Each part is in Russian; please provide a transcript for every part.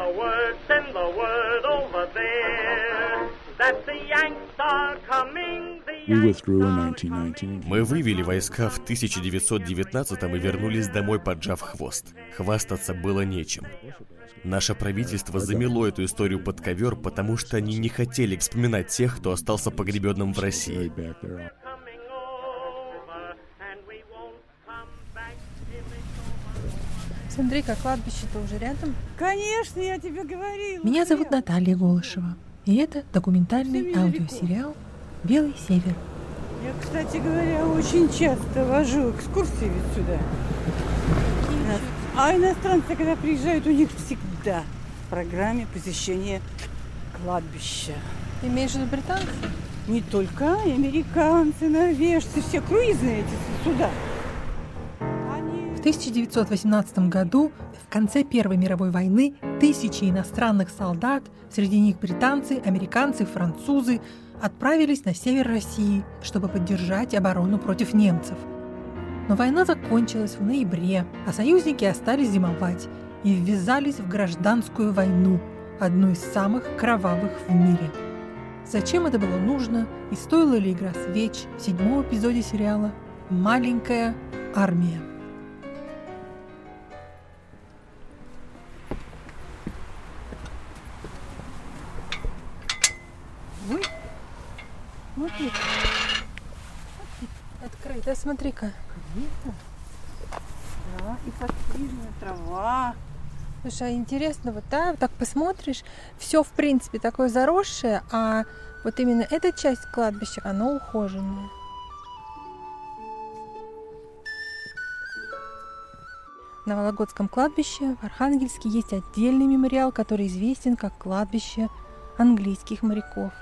the word, send the word over there that the Yanks are coming. The We Yanks withdrew in are 1919. Мы вывели войска в 1919 и вернулись домой, поджав хвост. Хвастаться было нечем. Наше правительство замело эту историю под ковер, потому что они не хотели вспоминать тех, кто остался погребенным в России. Смотри-ка, кладбище-то уже рядом. Конечно, я тебе говорила. Меня зовут. Наталья Голышева. И это документальный аудиосериал «Белый север». Я, кстати говоря, очень часто вожу экскурсии ведь сюда. А иностранцы, когда приезжают, у них всегда в программе посещение кладбища. Имеешь в виду британцы? Не только и американцы, норвежцы, все круизные эти суда. В 1918 году, в конце Первой мировой войны, тысячи иностранных солдат, среди них британцы, американцы, французы, отправились на север России, чтобы поддержать оборону против немцев. Но война закончилась в ноябре, а союзники остались зимовать и ввязались в гражданскую войну, одну из самых кровавых в мире. Зачем это было нужно и стоила ли игра свеч в седьмом эпизоде сериала «Маленькая армия»? Смотри-ка. да, и подстрижена трава. Слушай, а интересно, вот да, так посмотришь, все в принципе такое заросшее, а вот именно эта часть кладбища, оно ухоженное. На Вологодском кладбище в Архангельске есть отдельный мемориал, который известен как кладбище английских моряков.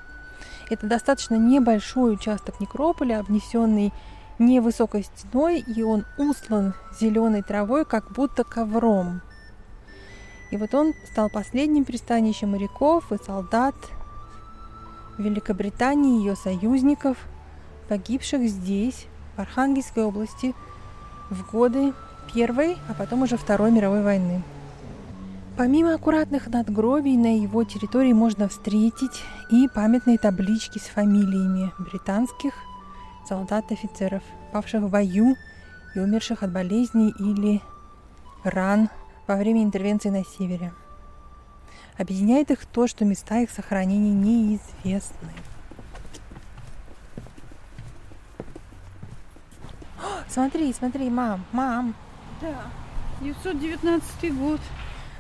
Это достаточно небольшой участок некрополя, обнесенный невысокой стеной, и он услан зеленой травой, как будто ковром. И вот он стал последним пристанищем моряков и солдат Великобритании и ее союзников, погибших здесь, в Архангельской области, в годы Первой, а потом уже Второй мировой войны. Помимо аккуратных надгробий на его территории можно встретить и памятные таблички с фамилиями британских солдат-офицеров, павших в бою и умерших от болезней или ран во время интервенции на севере. Объединяет их то, что места их сохранения неизвестны. О, Смотри, смотри, мам, мам. Да, 919 год.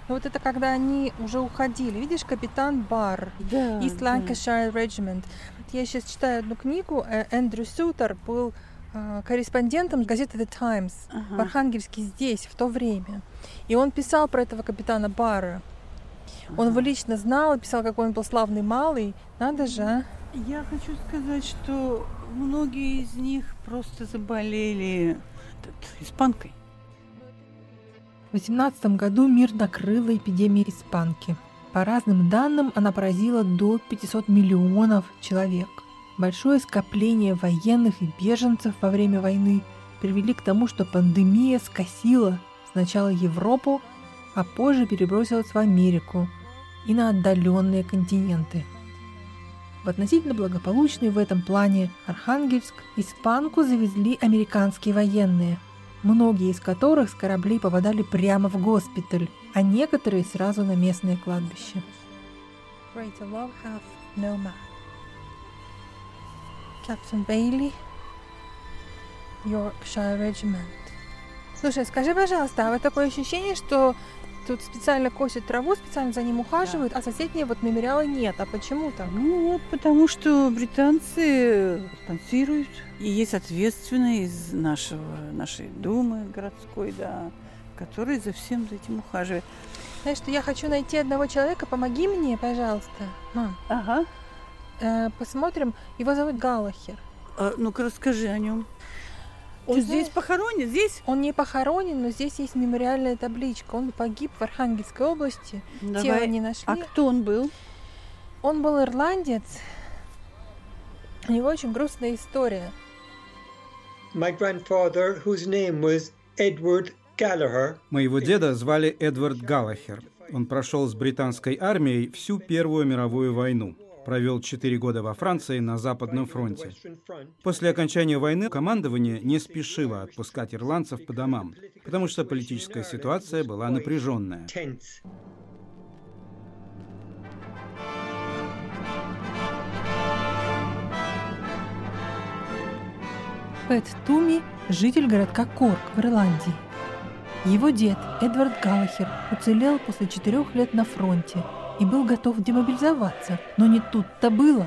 Ну вот это когда они уже уходили. Видишь, капитан Бар, Да, East да. Lancashire Regiment. Вот Я сейчас читаю одну книгу. э, Эндрю Сютер был э, корреспондентом газеты The Times в Ага. Архангельске здесь, в то время. И он писал про этого капитана Бара. Он его лично знал писал, какой он был славный малый. Надо же, а? Я хочу сказать, что многие из них просто заболели испанкой. В 18 году мир накрыла эпидемия испанки. По разным данным, она поразила до 500 миллионов человек. Большое скопление военных и беженцев во время войны привели к тому, что пандемия скосила сначала Европу, а позже перебросилась в Америку и на отдаленные континенты. В относительно благополучный в этом плане Архангельск испанку завезли американские военные, многие из которых с кораблей попадали прямо в госпиталь, а некоторые сразу на местное кладбище. Captain Bailey, Yorkshire Regiment. Слушай, скажи, пожалуйста, а вот такое ощущение, что тут специально косят траву, специально за ним ухаживают, а соседние вот мемориала нет. А почему так? Ну вот, потому что британцы спонсируют. И есть ответственные из нашего, нашей думы городской, да, который за всем за этим ухаживает. Знаешь, что я хочу найти одного человека, помоги мне, пожалуйста. Мам, Ага. э, посмотрим. Его зовут Галлахер. А, ну-ка расскажи о нем. Он Ты здесь знаешь- похоронен? Здесь? Он не похоронен, но здесь есть мемориальная табличка. Он погиб в Архангельской области. Тело Давай. не нашли. А кто он был? Он был ирландец. У него очень грустная история. My grandfather, whose name was Edward Gallagher, Моего деда звали Эдвард Галлахер. Он прошел с британской армией всю Первую мировую войну. Провел четыре года во Франции на Западном фронте. После окончания войны командование не спешило отпускать ирландцев по домам, потому что политическая ситуация была напряженная. Пэт Туми – житель городка Корк в Ирландии. Его дед, Эдвард Галлахер, уцелел после четырех лет на фронте и был готов демобилизоваться, но не тут-то было.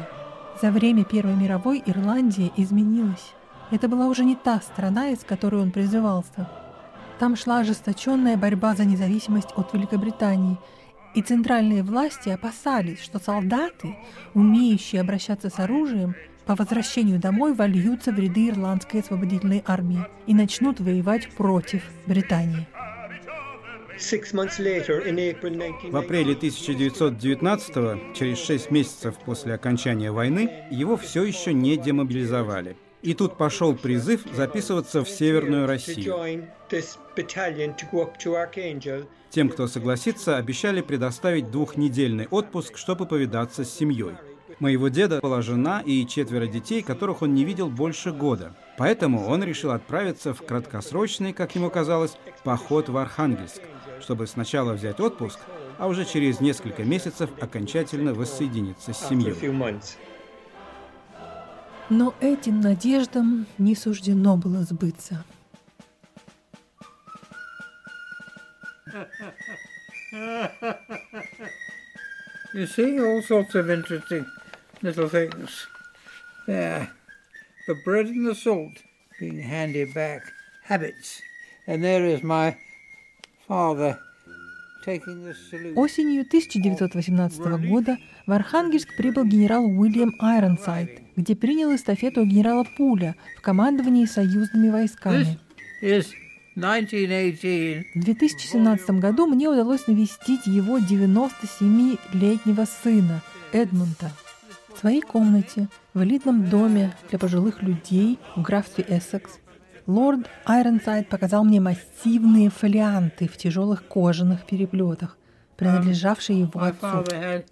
За время Первой мировой Ирландия изменилась. Это была уже не та страна, из которой он призывался. Там шла ожесточенная борьба за независимость от Великобритании, и центральные власти опасались, что солдаты, умеющие обращаться с оружием, по возвращению домой вольются в ряды ирландской освободительной армии и начнут воевать против Британии. В апреле 1919 через шесть месяцев после окончания войны, его все еще не демобилизовали. И тут пошел призыв записываться в Северную Россию. Тем, кто согласится, обещали предоставить двухнедельный отпуск, чтобы повидаться с семьей. Моего деда была жена и четверо детей, которых он не видел больше года. Поэтому он решил отправиться в краткосрочный, как ему казалось, поход в Архангельск, чтобы сначала взять отпуск, а уже через несколько месяцев окончательно воссоединиться с семьей. Но этим надеждам не суждено было сбыться. You see all sorts of interesting little things there. The bread and the salt being handed back, habits. And there is my father taking the salute. Осенью 1918 года в Архангельск прибыл генерал Уильям Айронсайд, где принял эстафету генерала Пуля в командовании союзными войсками. Is 1918. В 2017 году мне удалось навестить его 97-летнего сына Эдмунда в своей комнате в элитном доме для пожилых людей в графстве Эссекс. Лорд Айронсайд показал мне массивные фолианты в тяжелых кожаных переплетах, принадлежавшие его My отцу.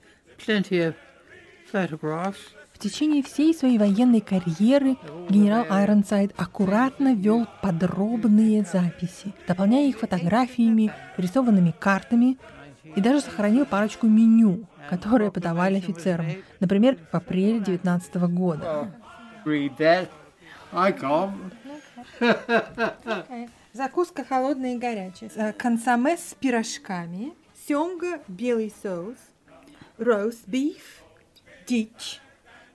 В течение всей своей военной карьеры генерал Айронсайд аккуратно вел подробные записи, дополняя их фотографиями, рисованными картами и даже сохранил парочку меню, которые подавали офицерам, например, в апреле 19 года. Закуска холодная и горячая. Э, Консоме с пирожками, семга, белый соус, роуст биф, дичь,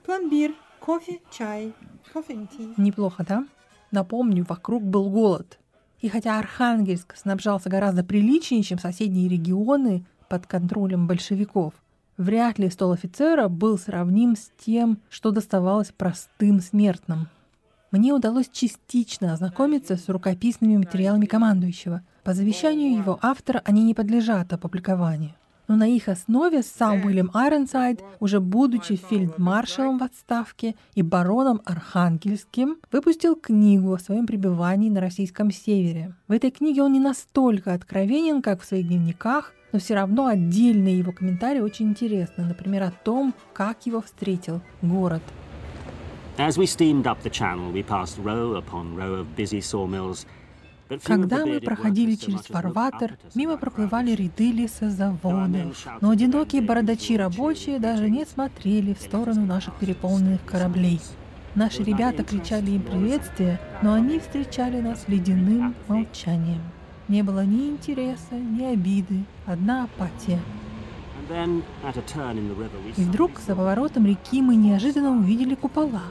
пломбир, кофе, чай, кофе Неплохо, да? Напомню, вокруг был голод. И хотя Архангельск снабжался гораздо приличнее, чем соседние регионы под контролем большевиков, вряд ли стол офицера был сравним с тем, что доставалось простым смертным. Мне удалось частично ознакомиться с рукописными материалами командующего. По завещанию его автора они не подлежат опубликованию. Но на их основе сам Уильям Айронсайд, уже будучи фельдмаршалом в отставке и бароном Архангельским, выпустил книгу о своем пребывании на российском севере. В этой книге он не настолько откровенен, как в своих дневниках, но все равно отдельные его комментарии очень интересны. Например, о том, как его встретил город. Когда мы проходили через фарватер, мимо проплывали ряды лесозаводов, но одинокие бородачи рабочие даже не смотрели в сторону наших переполненных кораблей. Наши ребята кричали им приветствия, но они встречали нас ледяным молчанием. Не было ни интереса, ни обиды, одна апатия. И вдруг за поворотом реки мы неожиданно увидели купола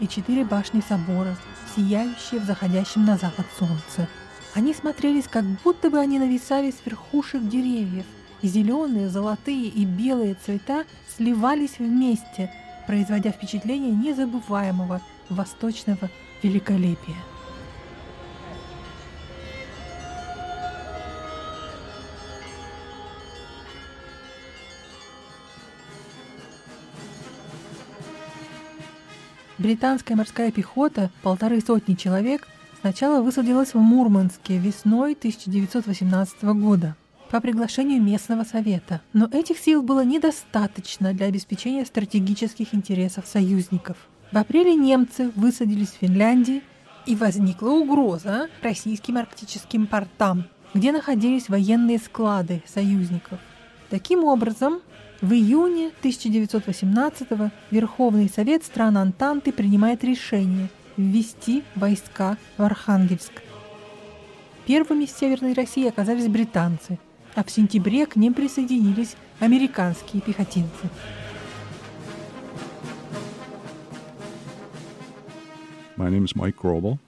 и четыре башни собора, сияющие в заходящем на запад солнце. Они смотрелись, как будто бы они нависали с верхушек деревьев, зеленые, золотые и белые цвета сливались вместе, производя впечатление незабываемого восточного великолепия. Британская морская пехота, полторы сотни человек, сначала высадилась в Мурманске весной 1918 года. по приглашению местного совета. Но этих сил было недостаточно для обеспечения стратегических интересов союзников. В апреле немцы высадились в Финляндии, и возникла угроза российским арктическим портам, где находились военные склады союзников. Таким образом, в июне 1918 Верховный Совет стран Антанты принимает решение ввести войска в Архангельск. Первыми с Северной России оказались британцы, а в сентябре к ним присоединились американские пехотинцы. My name is Mike Grobel.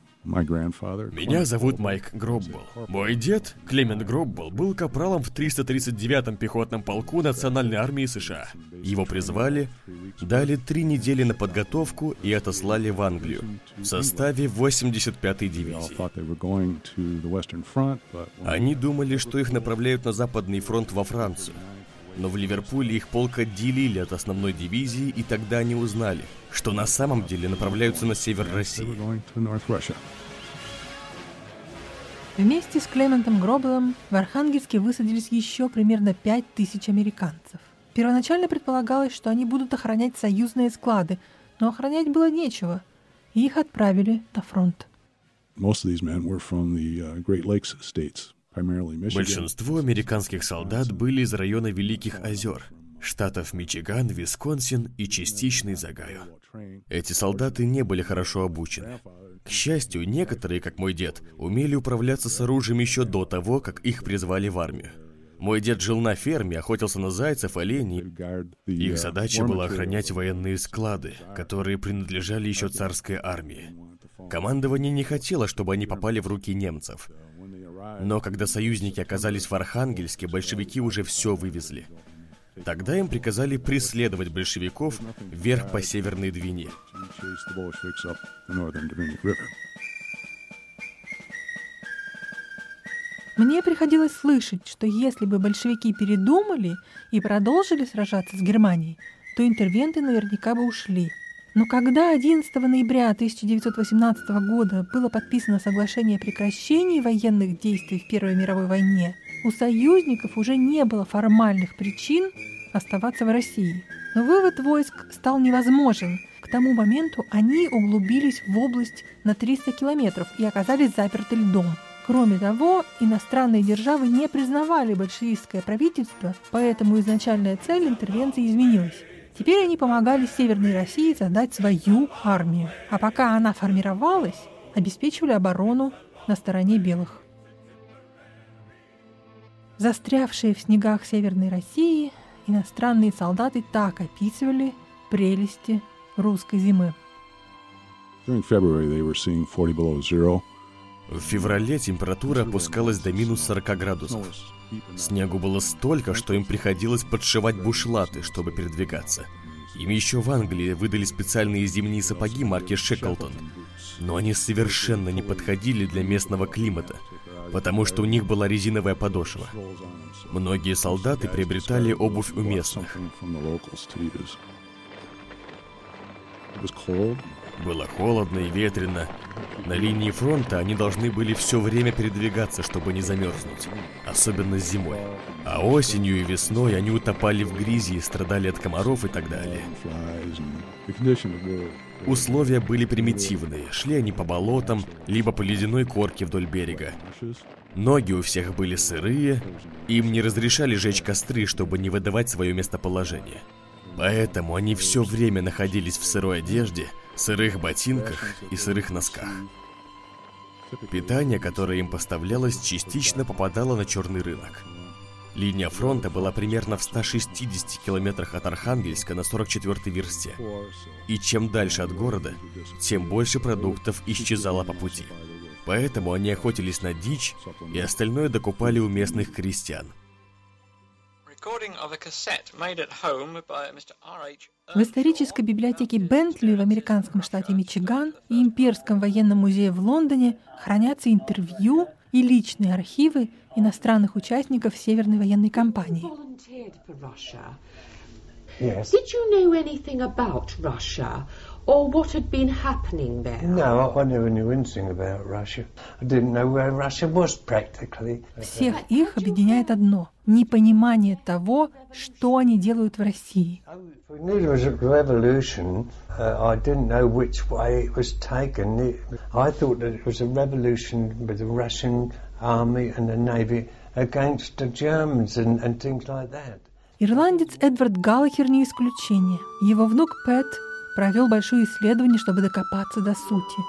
Меня зовут Майк Гроббл. Мой дед, Клемент Гроббл, был капралом в 339-м пехотном полку Национальной армии США. Его призвали, дали три недели на подготовку и отослали в Англию в составе 85-й дивизии. Они думали, что их направляют на Западный фронт во Францию. Но в Ливерпуле их полк отделили от основной дивизии, и тогда они узнали, что на самом деле направляются на север России. Вместе с Клементом Гроблом в Архангельске высадились еще примерно пять тысяч американцев. Первоначально предполагалось, что они будут охранять союзные склады, но охранять было нечего, и их отправили на фронт. Most of these men were from the uh, Great Lakes states, Большинство американских солдат были из района Великих озер, штатов Мичиган, Висконсин и частично из Огайо. Эти солдаты не были хорошо обучены. К счастью, некоторые, как мой дед, умели управляться с оружием еще до того, как их призвали в армию. Мой дед жил на ферме, охотился на зайцев, оленей. Их задача была охранять военные склады, которые принадлежали еще царской армии. Командование не хотело, чтобы они попали в руки немцев. Но когда союзники оказались в Архангельске, большевики уже все вывезли. Тогда им приказали преследовать большевиков вверх по Северной Двине. Мне приходилось слышать, что если бы большевики передумали и продолжили сражаться с Германией, то интервенты наверняка бы ушли – но когда 11 ноября 1918 года было подписано соглашение о прекращении военных действий в Первой мировой войне, у союзников уже не было формальных причин оставаться в России. Но вывод войск стал невозможен. К тому моменту они углубились в область на 300 километров и оказались заперты льдом. Кроме того, иностранные державы не признавали большевистское правительство, поэтому изначальная цель интервенции изменилась. Теперь они помогали Северной России создать свою армию, а пока она формировалась, обеспечивали оборону на стороне белых. Застрявшие в снегах Северной России, иностранные солдаты так описывали прелести русской зимы. В феврале температура опускалась до минус 40 градусов. Снегу было столько, что им приходилось подшивать бушлаты, чтобы передвигаться. Им еще в Англии выдали специальные зимние сапоги марки Шеклтон. Но они совершенно не подходили для местного климата, потому что у них была резиновая подошва. Многие солдаты приобретали обувь у местных. Было холодно и ветрено. На линии фронта они должны были все время передвигаться, чтобы не замерзнуть. Особенно зимой. А осенью и весной они утопали в грязи, страдали от комаров и так далее. Условия были примитивные. Шли они по болотам, либо по ледяной корке вдоль берега. Ноги у всех были сырые, им не разрешали жечь костры, чтобы не выдавать свое местоположение. Поэтому они все время находились в сырой одежде, сырых ботинках и сырых носках. Питание, которое им поставлялось, частично попадало на черный рынок. Линия фронта была примерно в 160 километрах от Архангельска на 44-й версте. И чем дальше от города, тем больше продуктов исчезало по пути. Поэтому они охотились на дичь и остальное докупали у местных крестьян – в исторической библиотеке Бентли в американском штате Мичиган и Имперском военном музее в Лондоне хранятся интервью и личные архивы иностранных участников Северной военной кампании. Yes. Did you know anything about Russia or what had been happening there? No, I never knew anything about Russia. I didn't know where Russia was practically. Всех их объединяет одно – непонимание того, что они делают в России. We knew there was a revolution. Uh, I didn't know which way it was taken. It, I thought that it was a revolution with the Russian army and the navy against the Germans and, and things like that. Ирландец Эдвард Галлахер не исключение. Его внук Пэт провел большое исследование, чтобы докопаться до сути.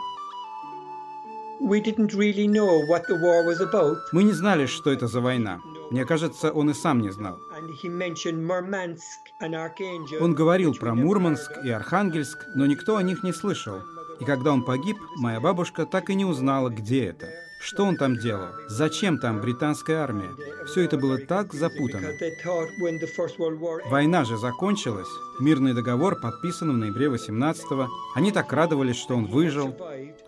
We didn't really know what the war was about. Мы не знали, что это за война. Мне кажется, он и сам не знал. Он говорил про Мурманск и Архангельск, но никто о них не слышал. И когда он погиб, моя бабушка так и не узнала, где это. Что он там делал? Зачем там британская армия? Все это было так запутано. Война же закончилась. Мирный договор подписан в ноябре 18-го. Они так радовались, что он выжил.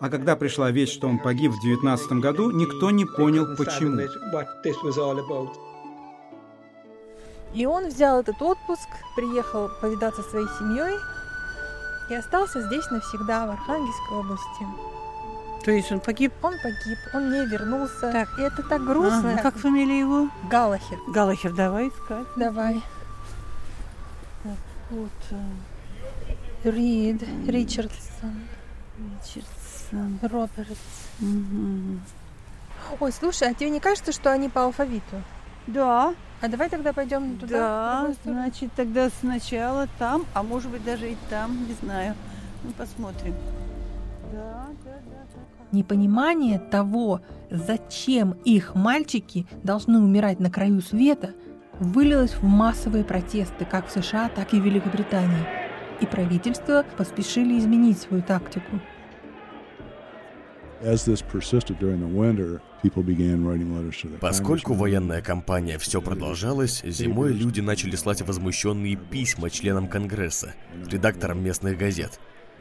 А когда пришла весть, что он погиб в 19 году, никто не понял, почему. И он взял этот отпуск, приехал повидаться со своей семьей и остался здесь навсегда, в Архангельской области. То есть он погиб? Он погиб, он не вернулся. Так. И это так грустно. Ага, как фамилия его? Галахер. Галахер, давай искать. Давай. Вот. Рид, Ричардсон, Ричардсон. Робертс. Мгм. Ой, слушай, а тебе не кажется, что они по алфавиту? Да, А давай тогда пойдем туда. да, значит, тогда сначала там, а может быть даже и там, не знаю. Ну, посмотрим. Да, да, да. Непонимание того, зачем их мальчики должны умирать на краю света, вылилось в массовые протесты как в США, так и в Великобритании. И правительства поспешили изменить свою тактику. Поскольку военная кампания все продолжалась, зимой люди начали слать возмущенные письма членам Конгресса, редакторам местных газет,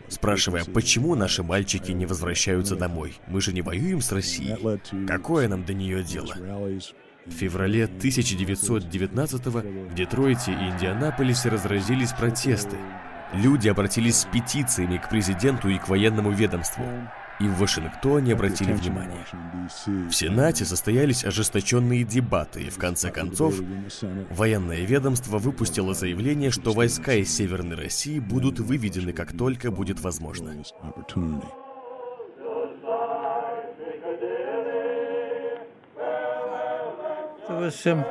спрашивая, почему наши мальчики не возвращаются домой. Мы же не воюем с Россией. Какое нам до нее дело? В феврале 1919-го в Детройте и Индианаполисе разразились протесты. Люди обратились с петициями к президенту и к военному ведомству. И в Вашингтоне обратили внимание. В Сенате состоялись ожесточенные дебаты, и в конце концов военное ведомство выпустило заявление, что войска из Северной России будут выведены, как только будет возможно. This opportunity. There was some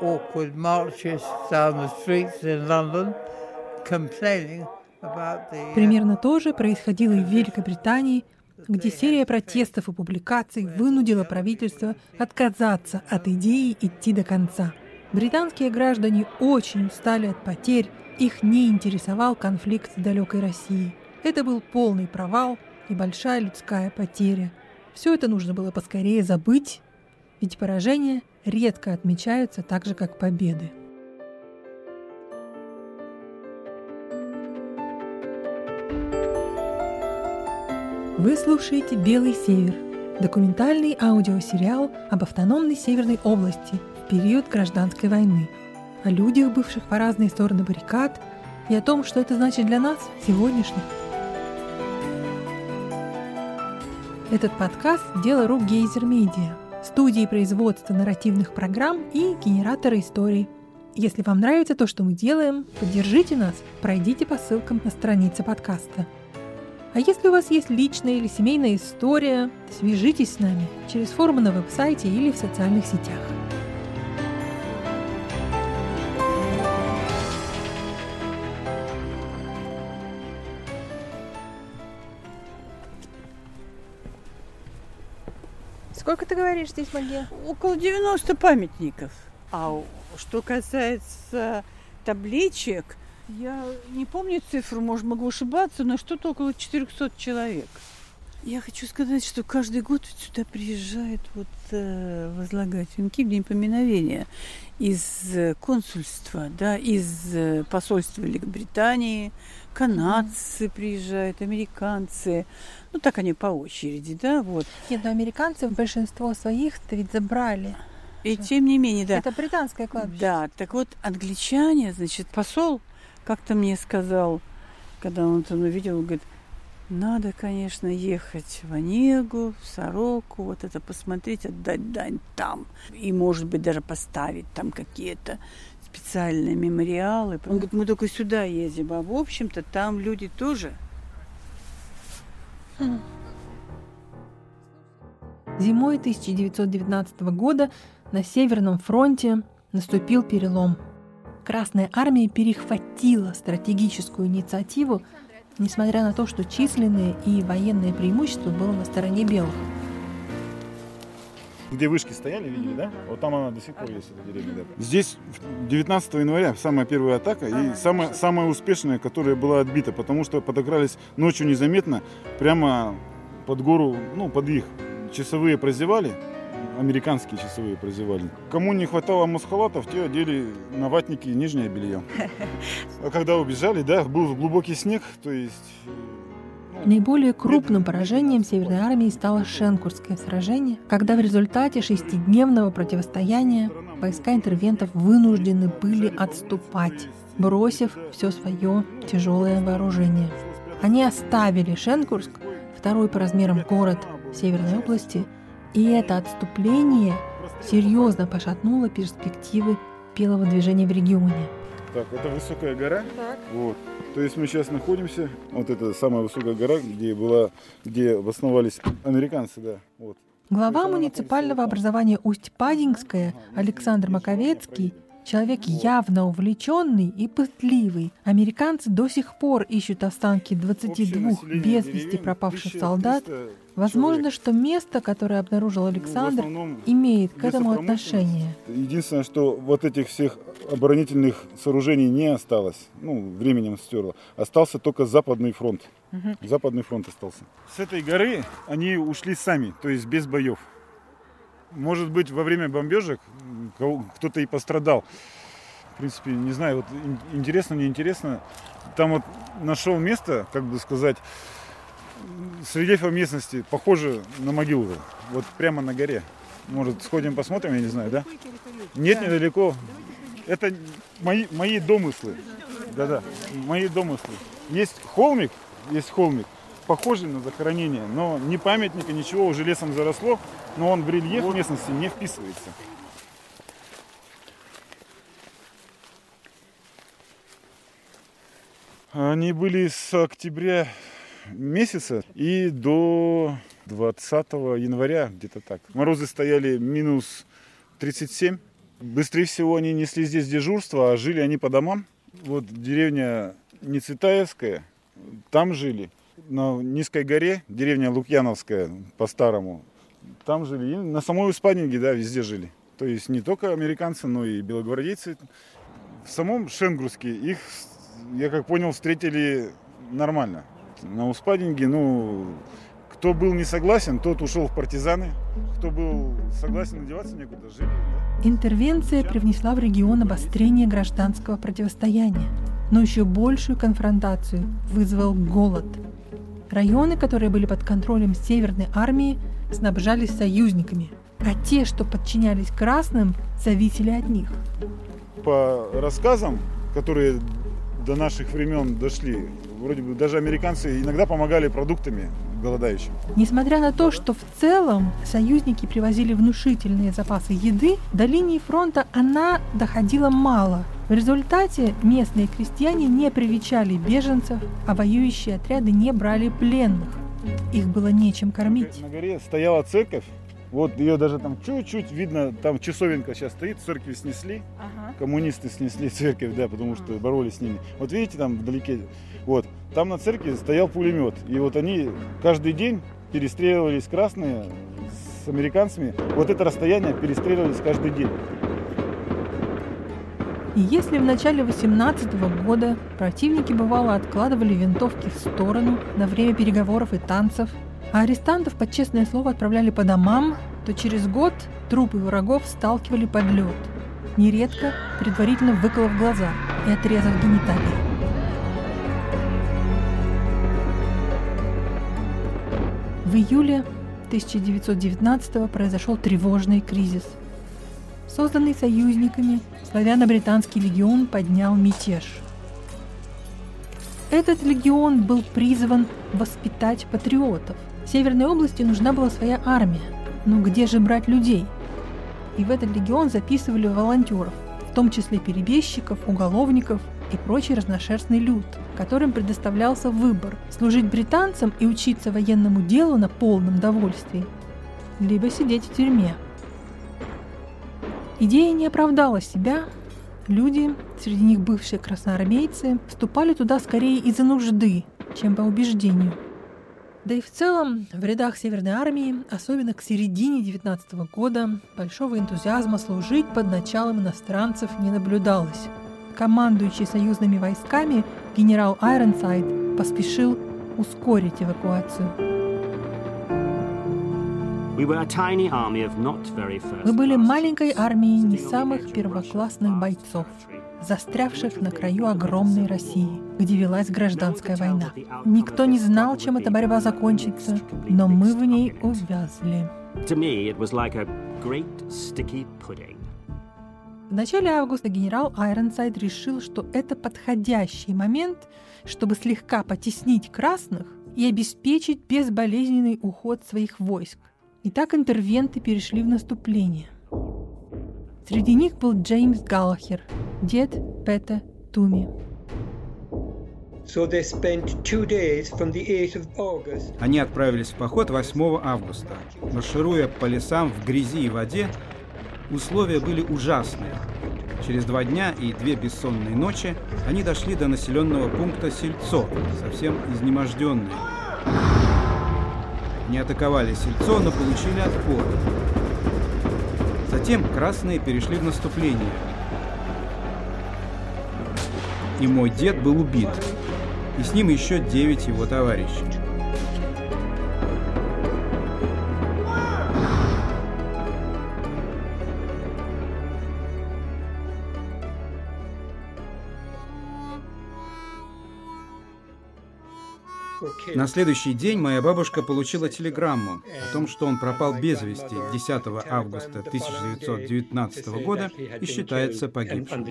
awkward marches down the streets in London complaining about the uh, Примерно то же происходило и в Великобритании, где серия протестов и публикаций вынудила правительство отказаться от идеи идти до конца. Британские граждане очень устали от потерь, их не интересовал конфликт с далекой Россией. Это был полный провал и большая людская потеря. Все это нужно было поскорее забыть, ведь поражения редко отмечаются так же, как победы. Вы слушаете «Белый север» – документальный аудиосериал об автономной Северной области в период гражданской войны, о людях, бывших по разные стороны баррикад, и о том, что это значит для нас, сегодняшних. Этот подкаст – дело рук Гейзер Медиа, студии производства нарративных программ и генератора историй. Если вам нравится то, что мы делаем, поддержите нас, пройдите по ссылкам на странице подкаста – а если у вас есть личная или семейная история, свяжитесь с нами через форумы на веб-сайте или в социальных сетях. Сколько ты говоришь здесь, Магия? Около 90 памятников. А что касается табличек, я не помню цифру, может, могу ошибаться, но что-то около 400 человек. Я хочу сказать, что каждый год сюда приезжает вот э, возлагать венки в день поминовения из э, консульства, да, из э, посольства Великобритании, канадцы приезжают, американцы, ну так они по очереди, да, вот. Нет, но американцы большинство своих-то ведь забрали. И тем не менее, да. Это британское кладбище. Да, так вот, англичане, значит, посол как-то мне сказал, когда он это увидел, говорит, надо, конечно, ехать в Онегу, в Сороку, вот это посмотреть, отдать дань там. И, может быть, даже поставить там какие-то специальные мемориалы. Он говорит, мы только сюда ездим, а в общем-то там люди тоже. Зимой 1919 года на Северном фронте наступил перелом. Красная армия перехватила стратегическую инициативу, несмотря на то, что численное и военное преимущество было на стороне белых. Где вышки стояли, видели, да? Вот там она до сих пор есть, эта деревня. Да. Здесь 19 января самая первая атака и самая, самая успешная, которая была отбита, потому что подокрались ночью незаметно прямо под гору, ну, под их. Часовые прозевали, американские часовые прозевали. Кому не хватало мускулатов, те одели на ватники нижнее белье. А когда убежали, да, был глубокий снег, то есть Наиболее крупным поражением Северной армии стало Шенкурское сражение, когда в результате шестидневного противостояния войска интервентов вынуждены были отступать, бросив все свое тяжелое вооружение. Они оставили Шенкурск, второй по размерам город Северной области, и это отступление серьезно пошатнуло перспективы белого движения в регионе. Так, это высокая гора. Так. Вот. То есть мы сейчас находимся, вот это самая высокая гора, где была, где обосновались американцы, да. Вот. Глава муниципального образования Усть-Падинская Александр Маковецкий Человек явно увлеченный и пытливый. Американцы до сих пор ищут останки 22 без вести пропавших солдат. Возможно, что место, которое обнаружил ну, Александр, имеет к этому отношение. Единственное, что вот этих всех оборонительных сооружений не осталось, ну, временем стерло. Остался только Западный фронт. Угу. Западный фронт остался. С этой горы они ушли сами, то есть без боев. Может быть, во время бомбежек кто-то и пострадал. В принципе, не знаю, вот интересно, не интересно. Там вот нашел место, как бы сказать, с рельефом местности похоже на могилу. Вот прямо на горе. Может, сходим посмотрим, я не знаю, да? Нет, недалеко. Это мои, мои домыслы. Да-да, мои домыслы. Есть холмик, есть холмик, похожий на захоронение, но ни памятника, ничего, уже лесом заросло, но он в рельеф местности не вписывается. Они были с октября месяца и до 20 января, где-то так. Морозы стояли минус 37. Быстрее всего они несли здесь дежурство, а жили они по домам. Вот деревня Нецветаевская, там жили. На низкой горе, деревня Лукьяновская по-старому, там жили. И на самой Испанинге, да, везде жили. То есть не только американцы, но и белогвардейцы. В самом Шенгурске их я как понял, встретили нормально. На Успадинге, ну, кто был не согласен, тот ушел в партизаны. Кто был согласен одеваться некуда, жили. Да? Интервенция привнесла в регион обострение гражданского противостояния. Но еще большую конфронтацию вызвал голод. Районы, которые были под контролем Северной армии, снабжались союзниками, а те, что подчинялись красным, зависели от них. По рассказам, которые до наших времен дошли. Вроде бы даже американцы иногда помогали продуктами голодающим. Несмотря на то, что в целом союзники привозили внушительные запасы еды, до линии фронта она доходила мало. В результате местные крестьяне не привечали беженцев, а воюющие отряды не брали пленных. Их было нечем кормить. На горе стояла церковь, вот ее даже там чуть-чуть видно, там часовенка сейчас стоит, церкви снесли, ага. коммунисты снесли церковь, да, потому что боролись с ними. Вот видите, там вдалеке, вот, там на церкви стоял пулемет, и вот они каждый день перестреливались красные с американцами. Вот это расстояние перестреливались каждый день. И если в начале 18 года противники бывало откладывали винтовки в сторону на время переговоров и танцев, а арестантов под честное слово отправляли по домам, то через год трупы врагов сталкивали под лед, нередко предварительно выколов глаза и отрезав гениталии. В июле 1919 произошел тревожный кризис. Созданный союзниками, славяно-британский легион поднял мятеж. Этот легион был призван воспитать патриотов. Северной области нужна была своя армия. Но где же брать людей? И в этот легион записывали волонтеров, в том числе перебежчиков, уголовников и прочий разношерстный люд, которым предоставлялся выбор – служить британцам и учиться военному делу на полном довольствии, либо сидеть в тюрьме. Идея не оправдала себя, люди, среди них бывшие красноармейцы, вступали туда скорее из-за нужды, чем по убеждению. Да и в целом, в рядах Северной армии, особенно к середине 19 года, большого энтузиазма служить под началом иностранцев не наблюдалось. Командующий союзными войсками генерал Айронсайд поспешил ускорить эвакуацию. Мы были маленькой армией не самых первоклассных бойцов, застрявших на краю огромной России, где велась гражданская война. Никто не знал, чем эта борьба закончится, но мы в ней увязли. В начале августа генерал Айронсайд решил, что это подходящий момент, чтобы слегка потеснить красных и обеспечить безболезненный уход своих войск. И так интервенты перешли в наступление. Среди них был Джеймс Галлахер, дед Пета Туми. Они отправились в поход 8 августа. Маршируя по лесам в грязи и воде, условия были ужасные. Через два дня и две бессонные ночи они дошли до населенного пункта Сельцо, совсем изнеможденные. Не атаковали Сельцо, но получили отпор. Затем красные перешли в наступление. И мой дед был убит. И с ним еще девять его товарищей. На следующий день моя бабушка получила телеграмму о том, что он пропал без вести 10 августа 1919 года и считается погибшим.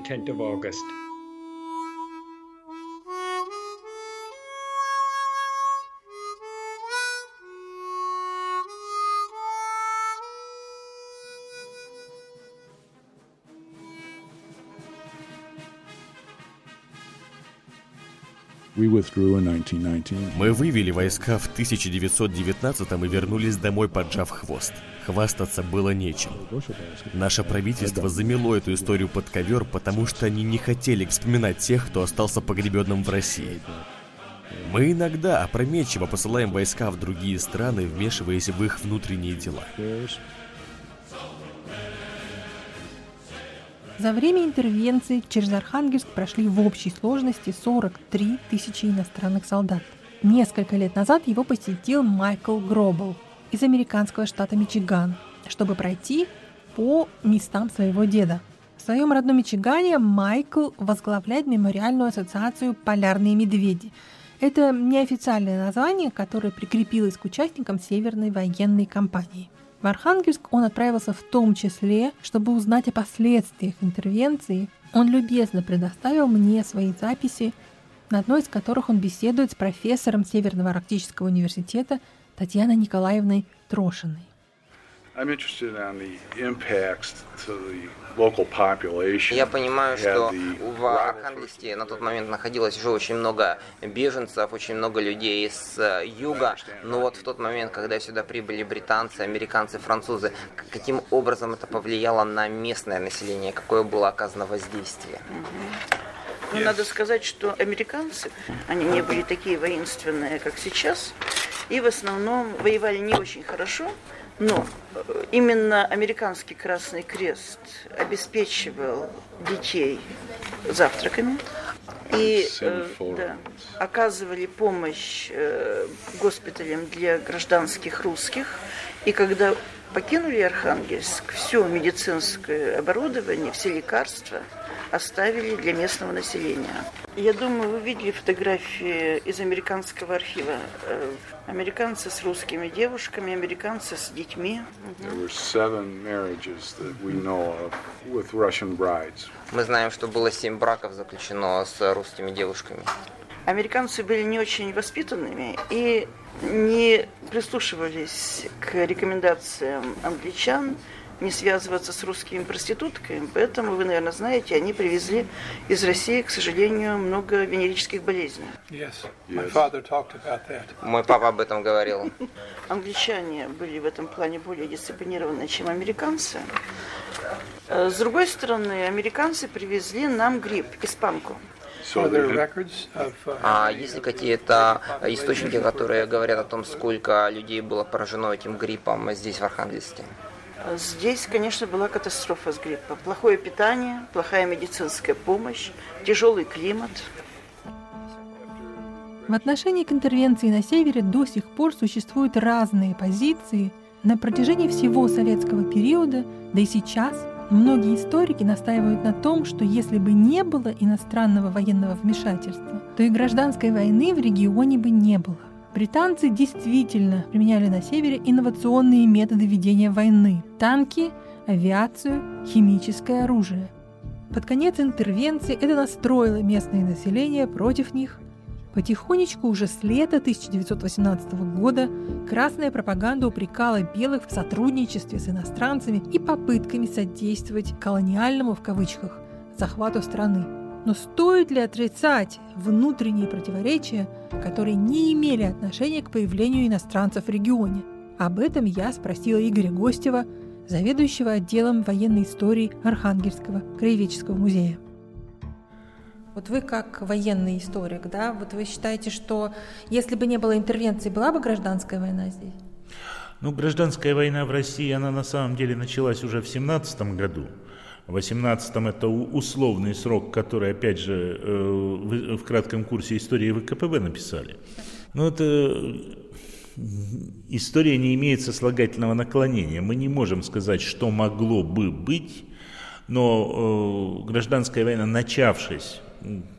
Мы вывели войска в 1919 и вернулись домой, поджав хвост. Хвастаться было нечем. Наше правительство замело эту историю под ковер, потому что они не хотели вспоминать тех, кто остался погребенным в России. Мы иногда опрометчиво посылаем войска в другие страны, вмешиваясь в их внутренние дела. За время интервенции через Архангельск прошли в общей сложности 43 тысячи иностранных солдат. Несколько лет назад его посетил Майкл Гробл из американского штата Мичиган, чтобы пройти по местам своего деда. В своем родном Мичигане Майкл возглавляет мемориальную ассоциацию «Полярные медведи». Это неофициальное название, которое прикрепилось к участникам Северной военной кампании. В Архангельск он отправился в том числе, чтобы узнать о последствиях интервенции. Он любезно предоставил мне свои записи, на одной из которых он беседует с профессором Северного Арктического университета Татьяной Николаевной Трошиной. Я понимаю, что в Архангельске на тот момент находилось уже очень много беженцев, очень много людей с э, юга. Но вот в тот момент, когда сюда прибыли британцы, американцы, французы, каким образом это повлияло на местное население? Какое было оказано воздействие? Ну, надо сказать, что американцы, они не были такие воинственные, как сейчас, и в основном воевали не очень хорошо, но э, именно американский Красный Крест обеспечивал детей завтраками и э, да, оказывали помощь э, госпиталям для гражданских русских. И когда покинули Архангельск, все медицинское оборудование, все лекарства – оставили для местного населения. Я думаю, вы видели фотографии из американского архива. Э, американцы с русскими девушками, американцы с детьми. Мы знаем, что было семь браков заключено с русскими девушками. Американцы были не очень воспитанными и не прислушивались к рекомендациям англичан не связываться с русскими проститутками. Поэтому, вы, наверное, знаете, они привезли из России, к сожалению, много венерических болезней. Yes. My father talked about that. Мой папа об этом говорил. Англичане были в этом плане более дисциплинированы, чем американцы. Э, с другой стороны, американцы привезли нам грипп, испанку. Uh, а есть ли какие-то источники, которые говорят о том, сколько людей было поражено этим гриппом здесь, в Архангельске? Здесь, конечно, была катастрофа с гриппом. Плохое питание, плохая медицинская помощь, тяжелый климат. В отношении к интервенции на севере до сих пор существуют разные позиции. На протяжении всего советского периода, да и сейчас, многие историки настаивают на том, что если бы не было иностранного военного вмешательства, то и гражданской войны в регионе бы не было. Британцы действительно применяли на севере инновационные методы ведения войны – танки, авиацию, химическое оружие. Под конец интервенции это настроило местное население против них. Потихонечку уже с лета 1918 года красная пропаганда упрекала белых в сотрудничестве с иностранцами и попытками содействовать «колониальному» в кавычках захвату страны. Но стоит ли отрицать внутренние противоречия, которые не имели отношения к появлению иностранцев в регионе? Об этом я спросила Игоря Гостева, заведующего отделом военной истории Архангельского краеведческого музея. Вот вы как военный историк, да, вот вы считаете, что если бы не было интервенции, была бы гражданская война здесь? Ну, гражданская война в России, она на самом деле началась уже в 17 году. 18-м это условный срок, который, опять же, э, в кратком курсе истории ВКПБ написали. Но это история не имеет сослагательного наклонения. Мы не можем сказать, что могло бы быть, но э, гражданская война, начавшись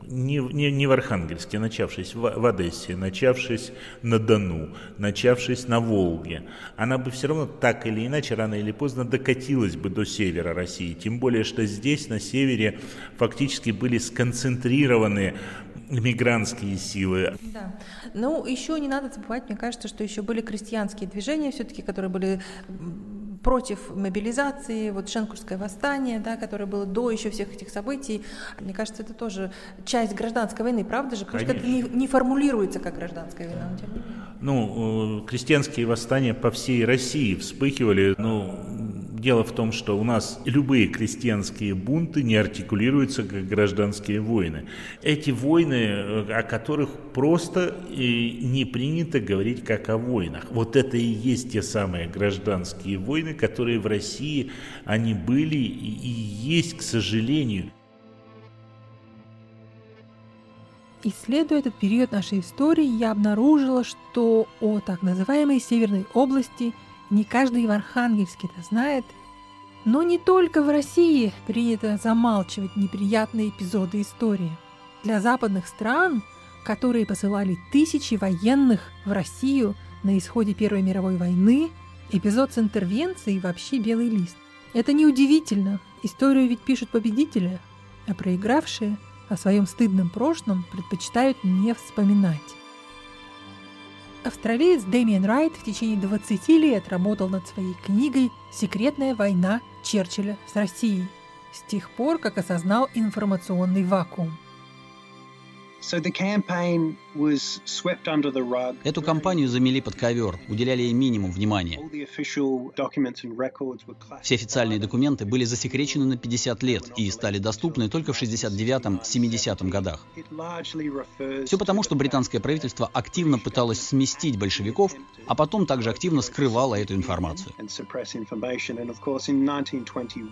не, не, не в Архангельске, начавшись в, в Одессе, начавшись на Дону, начавшись на Волге, она бы все равно так или иначе, рано или поздно докатилась бы до севера России. Тем более, что здесь, на севере, фактически были сконцентрированы мигрантские силы. Да. Ну, еще не надо забывать, мне кажется, что еще были крестьянские движения все-таки, которые были против мобилизации, вот Шенкурское восстание, да, которое было до еще всех этих событий. Мне кажется, это тоже часть гражданской войны, правда же? Потому Конечно. что это не, не формулируется как гражданская война. Ну, э, крестьянские восстания по всей России вспыхивали, ну, Дело в том, что у нас любые крестьянские бунты не артикулируются как гражданские войны. Эти войны, э, о которых просто не принято говорить как о войнах. Вот это и есть те самые гражданские войны, которые в России, они были и есть, к сожалению. Исследуя этот период нашей истории, я обнаружила, что о так называемой Северной области – не каждый в Архангельске это знает, но не только в России принято замалчивать неприятные эпизоды истории. Для западных стран, которые посылали тысячи военных в Россию на исходе Первой мировой войны, эпизод с интервенцией вообще белый лист. Это неудивительно, историю ведь пишут победители, а проигравшие о своем стыдном прошлом предпочитают не вспоминать. Австралиец Дэмиен Райт в течение 20 лет работал над своей книгой «Секретная война Черчилля с Россией» с тех пор, как осознал информационный вакуум – Эту кампанию замели под ковер, уделяли ей минимум внимания. Все официальные документы были засекречены на 50 лет и стали доступны только в 69-70 годах. Все потому, что британское правительство активно пыталось сместить большевиков, а потом также активно скрывало эту информацию.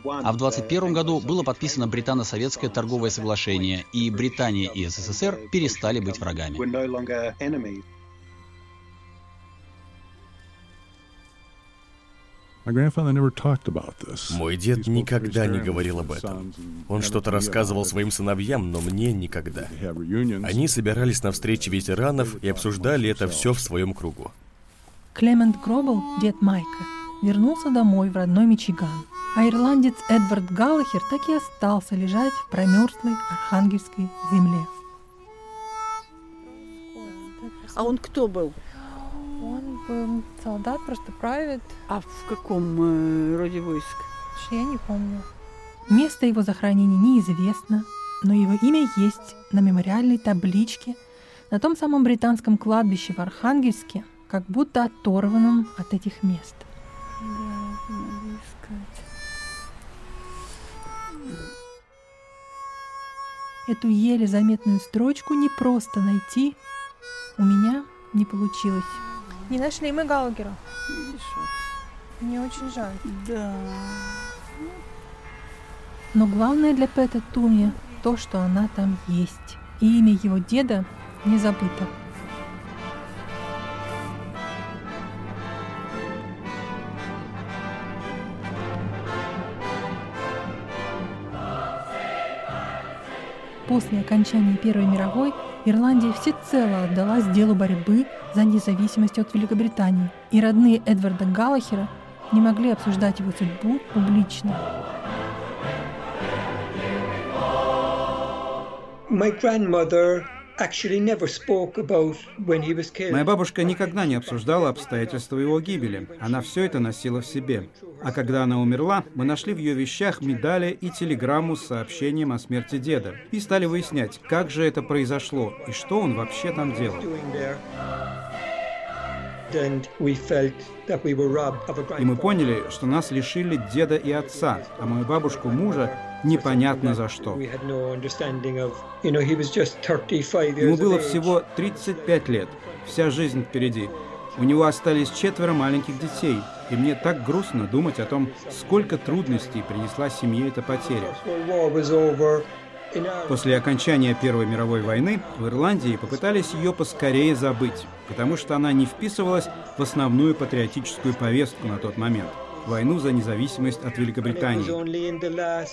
А в 21 году было подписано британо-советское торговое соглашение, и Британия и СССР перестали быть врагами. Мой дед никогда не говорил об этом. Он что-то рассказывал своим сыновьям, но мне никогда. Они собирались на встрече ветеранов и обсуждали это все в своем кругу. Клемент Гробл, дед Майка, вернулся домой в родной Мичиган, а ирландец Эдвард Галлахер так и остался лежать в промерзлой архангельской земле. А он кто был? Он был солдат, просто private. А в каком э, роде войск? Я не помню. Место его захоронения неизвестно, но его имя есть на мемориальной табличке на том самом британском кладбище в Архангельске, как будто оторванном от этих мест. Да, могу искать. Эту еле заметную строчку не просто найти. У меня не получилось. Не нашли мы Гаугера. Мне очень жаль. Да. Но главное для Пэта Туми то, что она там есть. И имя его деда не забыто. После окончания Первой мировой Ирландия всецело отдалась делу борьбы за независимость от Великобритании, и родные Эдварда Галлахера не могли обсуждать его судьбу публично. My grandmother Моя бабушка никогда не обсуждала обстоятельства его гибели. Она все это носила в себе. А когда она умерла, мы нашли в ее вещах медали и телеграмму с сообщением о смерти деда. И стали выяснять, как же это произошло и что он вообще там делал. И мы поняли, что нас лишили деда и отца, а мою бабушку мужа непонятно за что. We had no understanding of, you know, he was just 35 Ему было всего 35 лет, вся жизнь впереди. У него остались четверо маленьких детей, и мне так грустно думать о том, сколько трудностей принесла семье эта потеря. После окончания Первой мировой войны в Ирландии попытались ее поскорее забыть, потому что она не вписывалась в основную патриотическую повестку на тот момент – войну за независимость от Великобритании.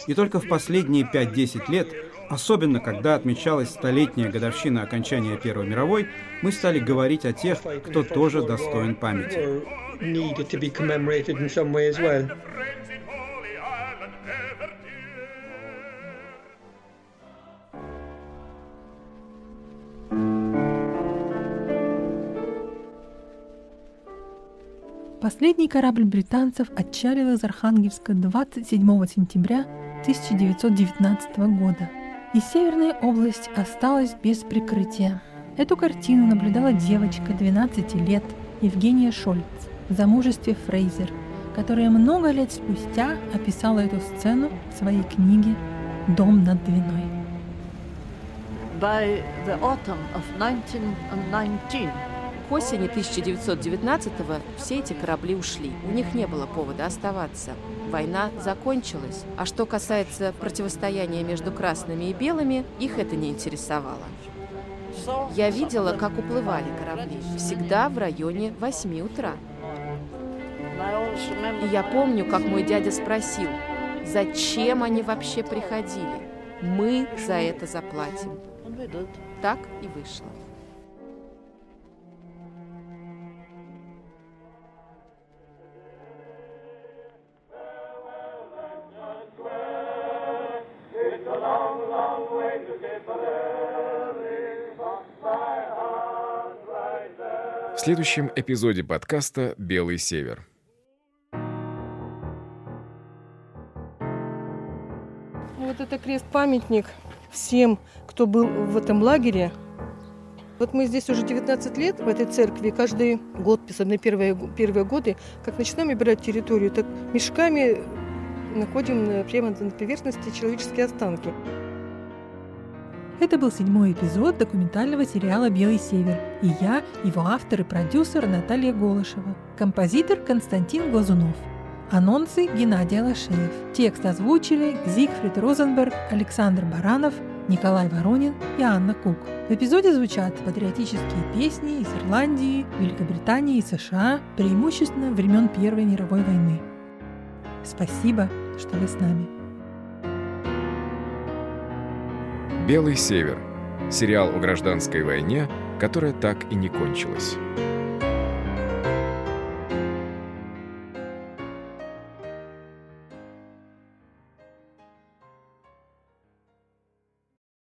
И только в последние 5-10 лет, особенно когда отмечалась столетняя годовщина окончания Первой мировой, мы стали говорить о тех, кто тоже достоин памяти. Последний корабль британцев отчалил из Архангельска 27 сентября 1919 года, и Северная область осталась без прикрытия. Эту картину наблюдала девочка 12 лет Евгения Шольц в замужестве Фрейзер, которая много лет спустя описала эту сцену в своей книге «Дом над Двиной». By the autumn of 1919, К осени 1919-го все эти корабли ушли. У них не было повода оставаться. Война закончилась. А что касается противостояния между красными и белыми, их это не интересовало. Я видела, как уплывали корабли. Всегда в районе 8 утра. И я помню, как мой дядя спросил, зачем они вообще приходили? Мы за это заплатим. Так и вышло. Следующем эпизоде подкаста «Белый север». Вот это крест-памятник всем, кто был в этом лагере. Вот мы здесь уже 19 лет, в этой церкви, каждый год, особенно первые, первые годы, как начинаем убирать территорию, так мешками находим на- прямо на поверхности человеческие останки. Это был седьмой эпизод документального сериала «Белый север». И я, его автор и продюсер Наталья Голышева. Композитор Константин Глазунов. Анонсы Геннадий Алашеев. Текст озвучили Зигфрид Розенберг, Александр Баранов, Николай Воронин и Анна Кук. В эпизоде звучат патриотические песни из Ирландии, Великобритании и США, преимущественно времен Первой мировой войны. Спасибо, что вы с нами. «Белый север» — сериал о гражданской войне, которая так и не кончилась.